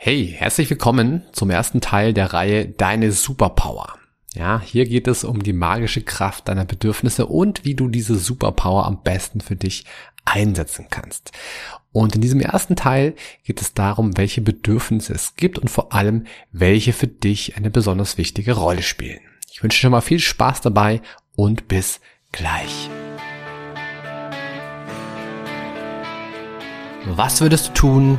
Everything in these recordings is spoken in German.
Hey, herzlich willkommen zum ersten Teil der Reihe Deine Superpower. Ja, hier geht es um die magische Kraft deiner Bedürfnisse und wie du diese Superpower am besten für dich einsetzen kannst. Und in diesem ersten Teil geht es darum, welche Bedürfnisse es gibt und vor allem, welche für dich eine besonders wichtige Rolle spielen. Ich wünsche dir schon mal viel Spaß dabei und bis gleich. Was würdest du tun,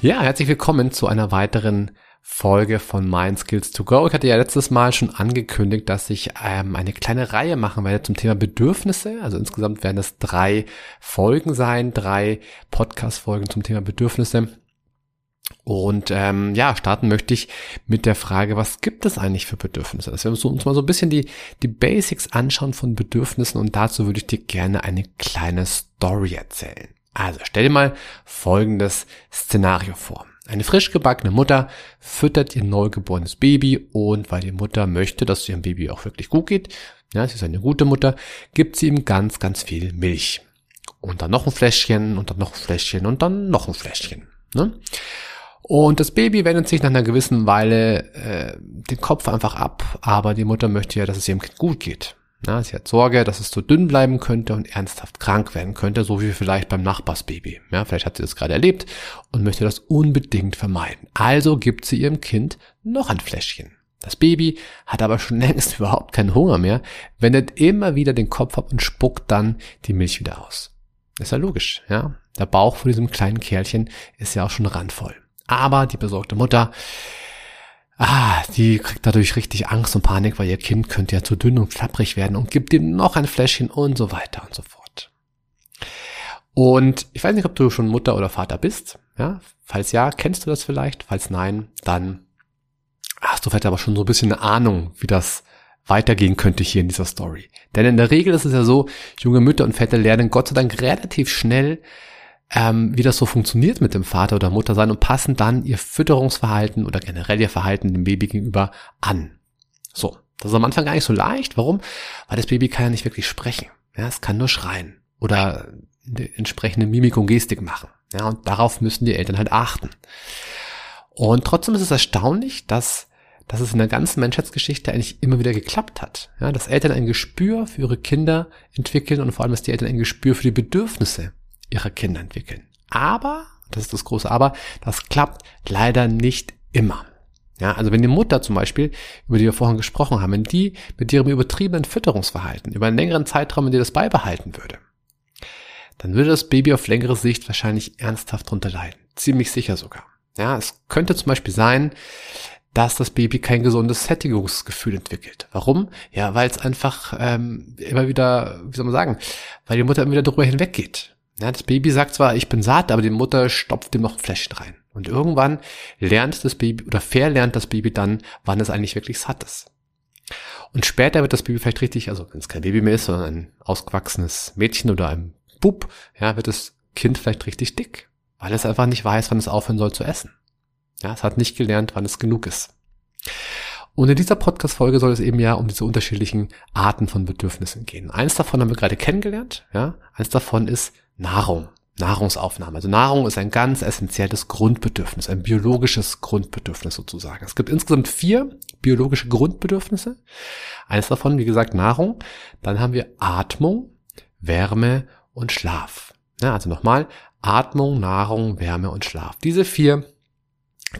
Ja, herzlich willkommen zu einer weiteren Folge von Mind Skills to Go. Ich hatte ja letztes Mal schon angekündigt, dass ich ähm, eine kleine Reihe machen werde zum Thema Bedürfnisse. Also insgesamt werden es drei Folgen sein, drei Podcast-Folgen zum Thema Bedürfnisse. Und ähm, ja, starten möchte ich mit der Frage, was gibt es eigentlich für Bedürfnisse? Dass wir uns mal so ein bisschen die, die Basics anschauen von Bedürfnissen und dazu würde ich dir gerne eine kleine Story erzählen. Also stell dir mal folgendes Szenario vor. Eine frisch gebackene Mutter füttert ihr neugeborenes Baby und weil die Mutter möchte, dass es ihrem Baby auch wirklich gut geht, ja, sie ist eine gute Mutter, gibt sie ihm ganz, ganz viel Milch. Und dann noch ein Fläschchen und dann noch ein Fläschchen und dann noch ein Fläschchen. Ne? Und das Baby wendet sich nach einer gewissen Weile äh, den Kopf einfach ab, aber die Mutter möchte ja, dass es ihrem Kind gut geht. Ja, sie hat Sorge, dass es zu dünn bleiben könnte und ernsthaft krank werden könnte, so wie vielleicht beim Nachbarsbaby. Ja, vielleicht hat sie das gerade erlebt und möchte das unbedingt vermeiden. Also gibt sie ihrem Kind noch ein Fläschchen. Das Baby hat aber schon längst überhaupt keinen Hunger mehr, wendet immer wieder den Kopf ab und spuckt dann die Milch wieder aus. ist ja logisch, ja. Der Bauch von diesem kleinen Kerlchen ist ja auch schon randvoll. Aber die besorgte Mutter Ah, die kriegt dadurch richtig Angst und Panik, weil ihr Kind könnte ja zu dünn und klapprig werden und gibt ihm noch ein Fläschchen und so weiter und so fort. Und ich weiß nicht, ob du schon Mutter oder Vater bist. Ja, falls ja, kennst du das vielleicht? Falls nein, dann hast du vielleicht aber schon so ein bisschen eine Ahnung, wie das weitergehen könnte hier in dieser Story. Denn in der Regel ist es ja so, junge Mütter und Väter lernen Gott sei Dank relativ schnell, ähm, wie das so funktioniert mit dem Vater oder Mutter sein und passen dann ihr Fütterungsverhalten oder generell ihr Verhalten dem Baby gegenüber an. So, das ist am Anfang gar nicht so leicht. Warum? Weil das Baby kann ja nicht wirklich sprechen. Ja, es kann nur schreien oder entsprechende Mimik und Gestik machen. Ja, und darauf müssen die Eltern halt achten. Und trotzdem ist es erstaunlich, dass, dass es in der ganzen Menschheitsgeschichte eigentlich immer wieder geklappt hat. Ja, dass Eltern ein Gespür für ihre Kinder entwickeln und vor allem, dass die Eltern ein Gespür für die Bedürfnisse ihrer Kinder entwickeln. Aber, das ist das große Aber, das klappt leider nicht immer. Ja, also wenn die Mutter zum Beispiel, über die wir vorhin gesprochen haben, wenn die mit ihrem übertriebenen Fütterungsverhalten über einen längeren Zeitraum in dir das beibehalten würde, dann würde das Baby auf längere Sicht wahrscheinlich ernsthaft drunter leiden. Ziemlich sicher sogar. Ja, es könnte zum Beispiel sein, dass das Baby kein gesundes Sättigungsgefühl entwickelt. Warum? Ja, weil es einfach ähm, immer wieder, wie soll man sagen, weil die Mutter immer wieder darüber hinweggeht. Ja, das Baby sagt zwar, ich bin satt, aber die Mutter stopft ihm noch ein Fläschchen rein. Und irgendwann lernt das Baby oder verlernt das Baby dann, wann es eigentlich wirklich satt ist. Und später wird das Baby vielleicht richtig, also wenn es kein Baby mehr ist, sondern ein ausgewachsenes Mädchen oder ein Bub, ja, wird das Kind vielleicht richtig dick, weil es einfach nicht weiß, wann es aufhören soll zu essen. Ja, es hat nicht gelernt, wann es genug ist. Und in dieser Podcast-Folge soll es eben ja um diese unterschiedlichen Arten von Bedürfnissen gehen. Eins davon haben wir gerade kennengelernt, ja. Eins davon ist Nahrung. Nahrungsaufnahme. Also Nahrung ist ein ganz essentielles Grundbedürfnis, ein biologisches Grundbedürfnis sozusagen. Es gibt insgesamt vier biologische Grundbedürfnisse. Eines davon, wie gesagt, Nahrung. Dann haben wir Atmung, Wärme und Schlaf. Ja, also nochmal, Atmung, Nahrung, Wärme und Schlaf. Diese vier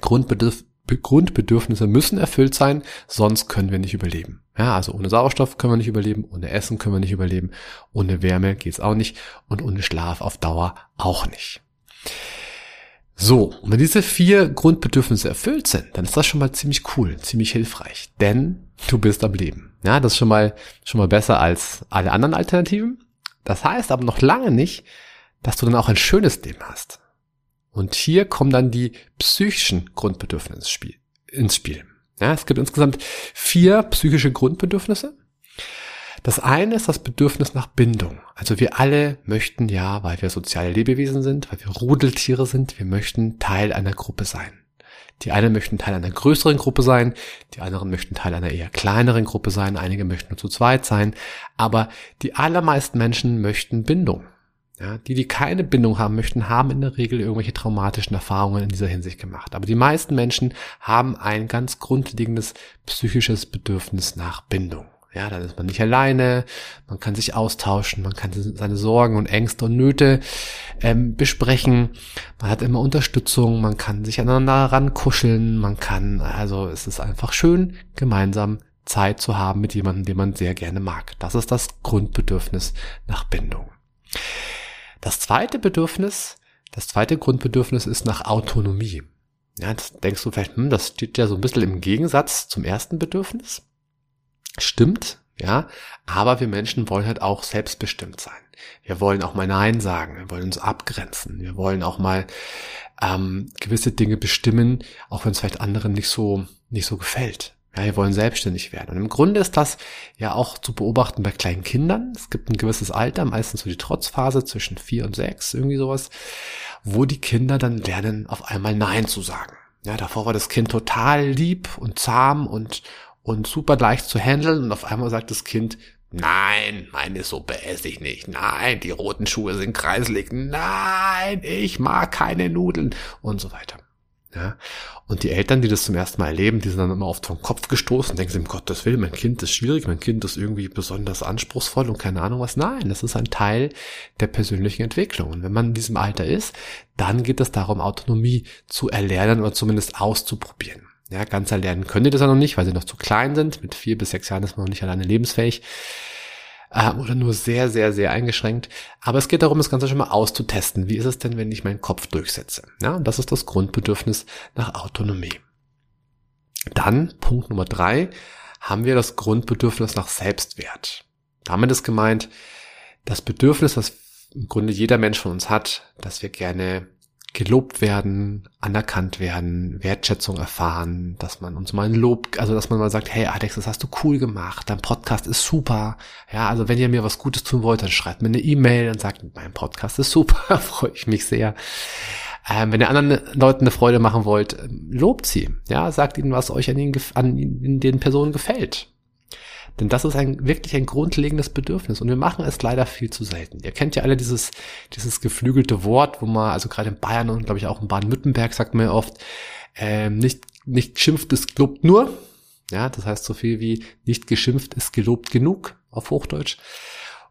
Grundbedürf Grundbedürfnisse müssen erfüllt sein, sonst können wir nicht überleben. Ja, also ohne Sauerstoff können wir nicht überleben, ohne Essen können wir nicht überleben, ohne Wärme geht's auch nicht und ohne Schlaf auf Dauer auch nicht. So, und wenn diese vier Grundbedürfnisse erfüllt sind, dann ist das schon mal ziemlich cool, ziemlich hilfreich, denn du bist am Leben. Ja, das ist schon mal, schon mal besser als alle anderen Alternativen. Das heißt aber noch lange nicht, dass du dann auch ein schönes Leben hast. Und hier kommen dann die psychischen Grundbedürfnisse ins Spiel. Ja, es gibt insgesamt vier psychische Grundbedürfnisse. Das eine ist das Bedürfnis nach Bindung. Also wir alle möchten ja, weil wir soziale Lebewesen sind, weil wir Rudeltiere sind, wir möchten Teil einer Gruppe sein. Die einen möchten Teil einer größeren Gruppe sein, die anderen möchten Teil einer eher kleineren Gruppe sein, einige möchten nur zu zweit sein, aber die allermeisten Menschen möchten Bindung. Ja, die, die keine Bindung haben möchten, haben in der Regel irgendwelche traumatischen Erfahrungen in dieser Hinsicht gemacht. Aber die meisten Menschen haben ein ganz grundlegendes psychisches Bedürfnis nach Bindung. Ja, dann ist man nicht alleine, man kann sich austauschen, man kann seine Sorgen und Ängste und Nöte ähm, besprechen, man hat immer Unterstützung, man kann sich aneinander rankuscheln, man kann, also es ist einfach schön, gemeinsam Zeit zu haben mit jemandem, den man sehr gerne mag. Das ist das Grundbedürfnis nach Bindung. Das zweite Bedürfnis, das zweite Grundbedürfnis ist nach Autonomie. Ja, jetzt denkst du vielleicht, hm, das steht ja so ein bisschen im Gegensatz zum ersten Bedürfnis. Stimmt, ja, aber wir Menschen wollen halt auch selbstbestimmt sein. Wir wollen auch mal Nein sagen, wir wollen uns abgrenzen, wir wollen auch mal ähm, gewisse Dinge bestimmen, auch wenn es vielleicht anderen nicht so nicht so gefällt. Ja, wir wollen selbstständig werden. Und im Grunde ist das ja auch zu beobachten bei kleinen Kindern. Es gibt ein gewisses Alter, meistens so die Trotzphase zwischen vier und sechs, irgendwie sowas, wo die Kinder dann lernen, auf einmal Nein zu sagen. Ja, davor war das Kind total lieb und zahm und, und super leicht zu handeln und auf einmal sagt das Kind, Nein, meine Suppe esse ich nicht. Nein, die roten Schuhe sind kreislig. Nein, ich mag keine Nudeln und so weiter. Ja? Und die Eltern, die das zum ersten Mal erleben, die sind dann immer oft vom Kopf gestoßen, denken sie, um Gottes Willen, mein Kind ist schwierig, mein Kind ist irgendwie besonders anspruchsvoll und keine Ahnung was. Nein, das ist ein Teil der persönlichen Entwicklung. Und wenn man in diesem Alter ist, dann geht es darum, Autonomie zu erlernen oder zumindest auszuprobieren. Ja, ganz erlernen können die das ja noch nicht, weil sie noch zu klein sind. Mit vier bis sechs Jahren ist man noch nicht alleine lebensfähig. Äh, oder nur sehr, sehr, sehr eingeschränkt. Aber es geht darum, das Ganze schon mal auszutesten. Wie ist es denn, wenn ich meinen Kopf durchsetze? Ja, und das ist das Grundbedürfnis nach Autonomie. Dann, Punkt Nummer drei, haben wir das Grundbedürfnis nach Selbstwert. Damit ist gemeint, das Bedürfnis, das im Grunde jeder Mensch von uns hat, dass wir gerne gelobt werden, anerkannt werden, Wertschätzung erfahren, dass man uns mal ein Lob, also dass man mal sagt, hey Alex, das hast du cool gemacht, dein Podcast ist super. Ja, also wenn ihr mir was Gutes tun wollt, dann schreibt mir eine E-Mail und sagt, mein Podcast ist super, freue ich mich sehr. Ähm, wenn ihr anderen Leuten eine Freude machen wollt, lobt sie. Ja, sagt ihnen, was euch an, ihnen, an den Personen gefällt. Denn das ist ein, wirklich ein grundlegendes Bedürfnis und wir machen es leider viel zu selten. Ihr kennt ja alle dieses, dieses geflügelte Wort, wo man, also gerade in Bayern und glaube ich auch in Baden-Württemberg sagt man ja oft, ähm, nicht, nicht geschimpft ist gelobt nur. Ja, das heißt so viel wie nicht geschimpft ist gelobt genug auf Hochdeutsch.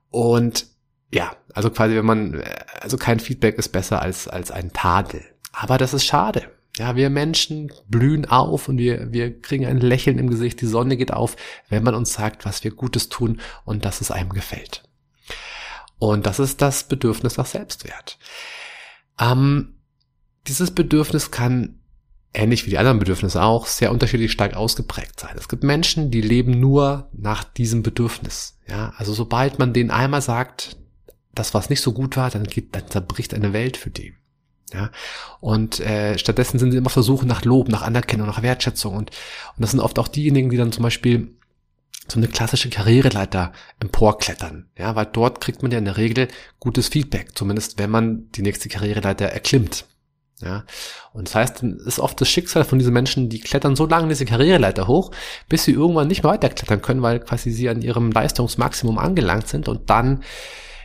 Und ja, also quasi, wenn man, also kein Feedback ist besser als, als ein Tadel. Aber das ist schade. Ja, wir Menschen blühen auf und wir, wir kriegen ein Lächeln im Gesicht, die Sonne geht auf, wenn man uns sagt, was wir Gutes tun und dass es einem gefällt. Und das ist das Bedürfnis nach Selbstwert. Ähm, dieses Bedürfnis kann, ähnlich wie die anderen Bedürfnisse auch, sehr unterschiedlich stark ausgeprägt sein. Es gibt Menschen, die leben nur nach diesem Bedürfnis. Ja, also sobald man denen einmal sagt, das was nicht so gut war, dann geht, dann zerbricht eine Welt für die. Ja, und äh, stattdessen sind sie immer Versuche nach Lob, nach Anerkennung, nach Wertschätzung. Und, und das sind oft auch diejenigen, die dann zum Beispiel so eine klassische Karriereleiter emporklettern, ja, weil dort kriegt man ja in der Regel gutes Feedback, zumindest wenn man die nächste Karriereleiter erklimmt. Ja, und das heißt, ist oft das Schicksal von diesen Menschen, die klettern so lange diese Karriereleiter hoch, bis sie irgendwann nicht mehr weiterklettern können, weil quasi sie an ihrem Leistungsmaximum angelangt sind und dann,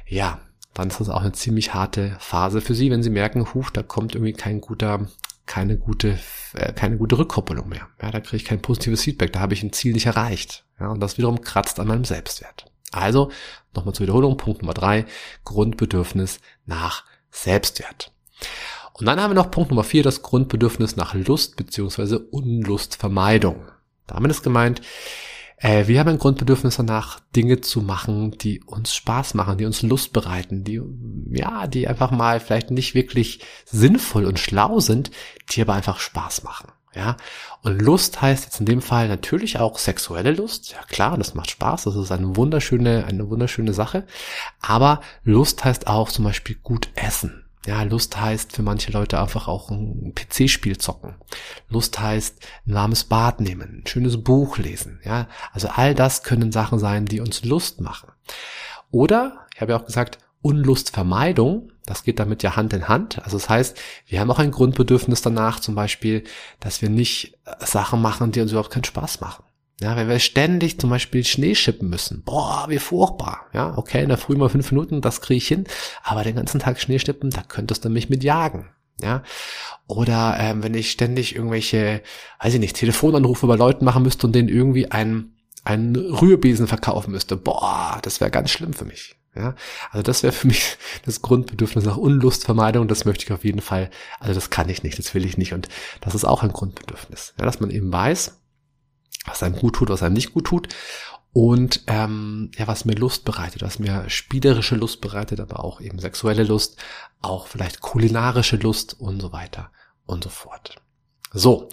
ja, dann ist das auch eine ziemlich harte Phase für sie, wenn sie merken, huch, da kommt irgendwie kein guter, keine gute, äh, keine gute Rückkoppelung mehr. Ja, da kriege ich kein positives Feedback, da habe ich ein Ziel nicht erreicht. Ja, und das wiederum kratzt an meinem Selbstwert. Also, nochmal zur Wiederholung, Punkt Nummer drei, Grundbedürfnis nach Selbstwert. Und dann haben wir noch Punkt Nummer vier, das Grundbedürfnis nach Lust beziehungsweise Unlustvermeidung. Damit ist gemeint, äh, wir haben ein Grundbedürfnis danach, Dinge zu machen, die uns Spaß machen, die uns Lust bereiten, die, ja, die einfach mal vielleicht nicht wirklich sinnvoll und schlau sind, die aber einfach Spaß machen. Ja, und Lust heißt jetzt in dem Fall natürlich auch sexuelle Lust. Ja klar, das macht Spaß, das ist eine wunderschöne, eine wunderschöne Sache. Aber Lust heißt auch zum Beispiel gut essen. Ja, Lust heißt für manche Leute einfach auch ein PC-Spiel zocken. Lust heißt ein warmes Bad nehmen, ein schönes Buch lesen. Ja, also all das können Sachen sein, die uns Lust machen. Oder, ich habe ja auch gesagt, Unlustvermeidung, das geht damit ja Hand in Hand. Also das heißt, wir haben auch ein Grundbedürfnis danach, zum Beispiel, dass wir nicht Sachen machen, die uns überhaupt keinen Spaß machen. Ja, wenn wir ständig zum Beispiel Schnee schippen müssen, boah, wie furchtbar. Ja, okay, in der Früh mal fünf Minuten, das kriege ich hin, aber den ganzen Tag Schnee schippen, da könntest du mich mit jagen. Ja, oder ähm, wenn ich ständig irgendwelche, weiß ich nicht, Telefonanrufe bei Leuten machen müsste und denen irgendwie einen, einen Rührbesen verkaufen müsste, boah, das wäre ganz schlimm für mich. Ja, also das wäre für mich das Grundbedürfnis nach Unlustvermeidung. Das möchte ich auf jeden Fall. Also das kann ich nicht, das will ich nicht. Und das ist auch ein Grundbedürfnis, ja, dass man eben weiß, was einem gut tut, was einem nicht gut tut und ähm, ja, was mir Lust bereitet, was mir spielerische Lust bereitet, aber auch eben sexuelle Lust, auch vielleicht kulinarische Lust und so weiter und so fort. So,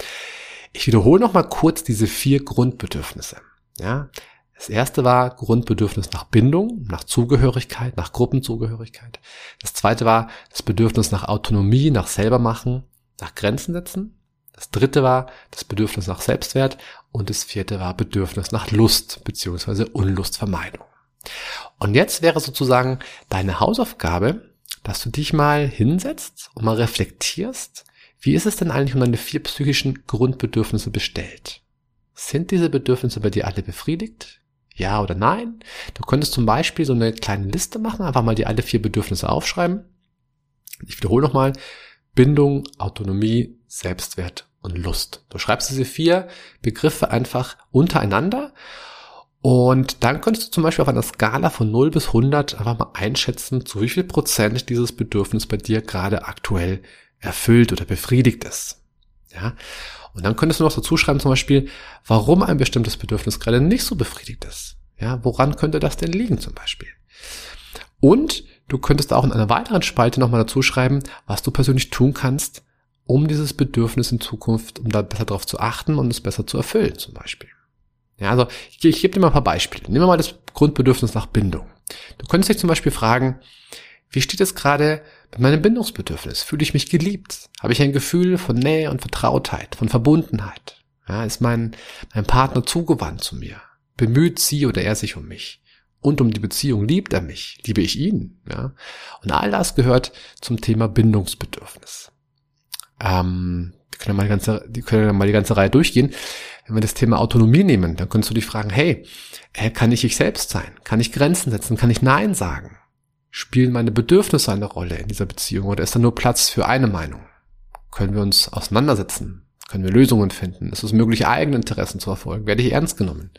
ich wiederhole noch mal kurz diese vier Grundbedürfnisse. Ja, das erste war Grundbedürfnis nach Bindung, nach Zugehörigkeit, nach Gruppenzugehörigkeit. Das zweite war das Bedürfnis nach Autonomie, nach selbermachen, nach Grenzen setzen. Das dritte war das Bedürfnis nach Selbstwert und das vierte war Bedürfnis nach Lust beziehungsweise Unlustvermeidung. Und jetzt wäre sozusagen deine Hausaufgabe, dass du dich mal hinsetzt und mal reflektierst, wie ist es denn eigentlich um deine vier psychischen Grundbedürfnisse bestellt? Sind diese Bedürfnisse bei dir alle befriedigt? Ja oder nein? Du könntest zum Beispiel so eine kleine Liste machen, einfach mal die alle vier Bedürfnisse aufschreiben. Ich wiederhole nochmal. Bindung, Autonomie, Selbstwert und Lust. Du schreibst diese vier Begriffe einfach untereinander und dann könntest du zum Beispiel auf einer Skala von 0 bis 100 einfach mal einschätzen, zu wie viel Prozent dieses Bedürfnis bei dir gerade aktuell erfüllt oder befriedigt ist. Ja. Und dann könntest du noch dazu schreiben zum Beispiel, warum ein bestimmtes Bedürfnis gerade nicht so befriedigt ist. Ja, woran könnte das denn liegen zum Beispiel? Und du könntest auch in einer weiteren Spalte nochmal dazu schreiben, was du persönlich tun kannst, um dieses Bedürfnis in Zukunft, um da besser darauf zu achten und es besser zu erfüllen, zum Beispiel. Ja, also ich, ich gebe dir mal ein paar Beispiele. Nehmen wir mal das Grundbedürfnis nach Bindung. Du könntest dich zum Beispiel fragen, wie steht es gerade mit meinem Bindungsbedürfnis? Fühle ich mich geliebt? Habe ich ein Gefühl von Nähe und Vertrautheit, von Verbundenheit? Ja, ist mein, mein Partner zugewandt zu mir? Bemüht sie oder er sich um mich? Und um die Beziehung liebt er mich? Liebe ich ihn? Ja? Und all das gehört zum Thema Bindungsbedürfnis. Ähm, wir können mal die ganze, die können mal die ganze Reihe durchgehen. Wenn wir das Thema Autonomie nehmen, dann könntest du dich fragen, hey, äh, kann ich ich selbst sein? Kann ich Grenzen setzen? Kann ich Nein sagen? Spielen meine Bedürfnisse eine Rolle in dieser Beziehung oder ist da nur Platz für eine Meinung? Können wir uns auseinandersetzen? Können wir Lösungen finden? Ist es möglich, eigene Interessen zu verfolgen? Werde ich ernst genommen?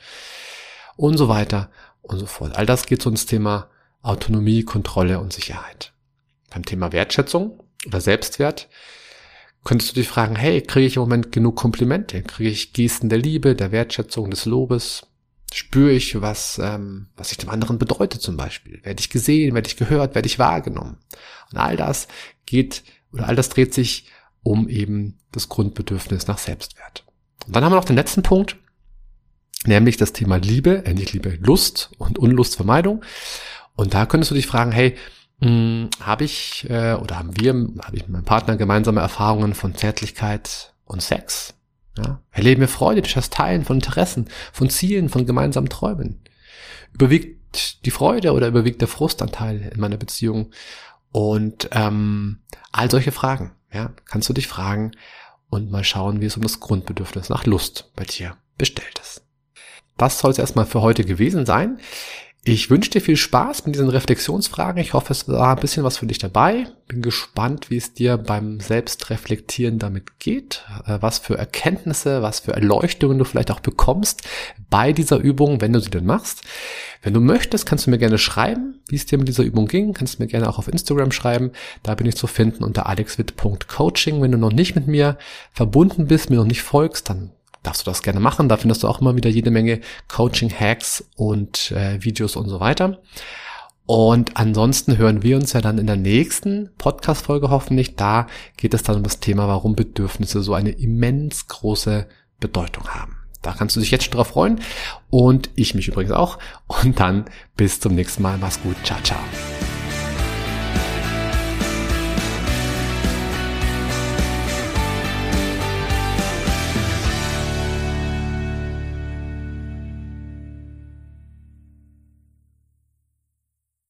Und so weiter und so fort. All das geht so ins Thema Autonomie, Kontrolle und Sicherheit. Beim Thema Wertschätzung oder Selbstwert könntest du dich fragen, hey, kriege ich im Moment genug Komplimente? Kriege ich Gesten der Liebe, der Wertschätzung, des Lobes? Spüre ich, was, ähm, was ich dem anderen bedeutet zum Beispiel? Werde ich gesehen, werde ich gehört, werde ich wahrgenommen? Und all das geht, oder all das dreht sich um eben das Grundbedürfnis nach Selbstwert. Und dann haben wir noch den letzten Punkt, nämlich das Thema Liebe, äh, nicht Liebe, Lust und Unlustvermeidung. Und da könntest du dich fragen, hey, habe ich äh, oder haben wir, habe ich mit meinem Partner gemeinsame Erfahrungen von Zärtlichkeit und Sex? Ja? Erleben wir Freude durch das Teilen von Interessen, von Zielen, von gemeinsamen Träumen? Überwiegt die Freude oder überwiegt der Frustanteil in meiner Beziehung? Und ähm, all solche Fragen, ja, kannst du dich fragen und mal schauen, wie es um das Grundbedürfnis nach Lust bei dir bestellt ist. Das soll es erstmal für heute gewesen sein. Ich wünsche dir viel Spaß mit diesen Reflexionsfragen. Ich hoffe, es war ein bisschen was für dich dabei. Bin gespannt, wie es dir beim Selbstreflektieren damit geht, äh, was für Erkenntnisse, was für Erleuchtungen du vielleicht auch bekommst bei dieser Übung, wenn du sie denn machst. Wenn du möchtest, kannst du mir gerne schreiben, wie es dir mit dieser Übung ging. Kannst du mir gerne auch auf Instagram schreiben. Da bin ich zu finden unter alexwit.coaching. Wenn du noch nicht mit mir verbunden bist, mir noch nicht folgst, dann darfst du das gerne machen. Da findest du auch immer wieder jede Menge Coaching-Hacks und äh, Videos und so weiter. Und ansonsten hören wir uns ja dann in der nächsten Podcast-Folge hoffentlich. Da geht es dann um das Thema, warum Bedürfnisse so eine immens große Bedeutung haben. Da kannst du dich jetzt schon drauf freuen. Und ich mich übrigens auch. Und dann bis zum nächsten Mal. Mach's gut. Ciao, ciao.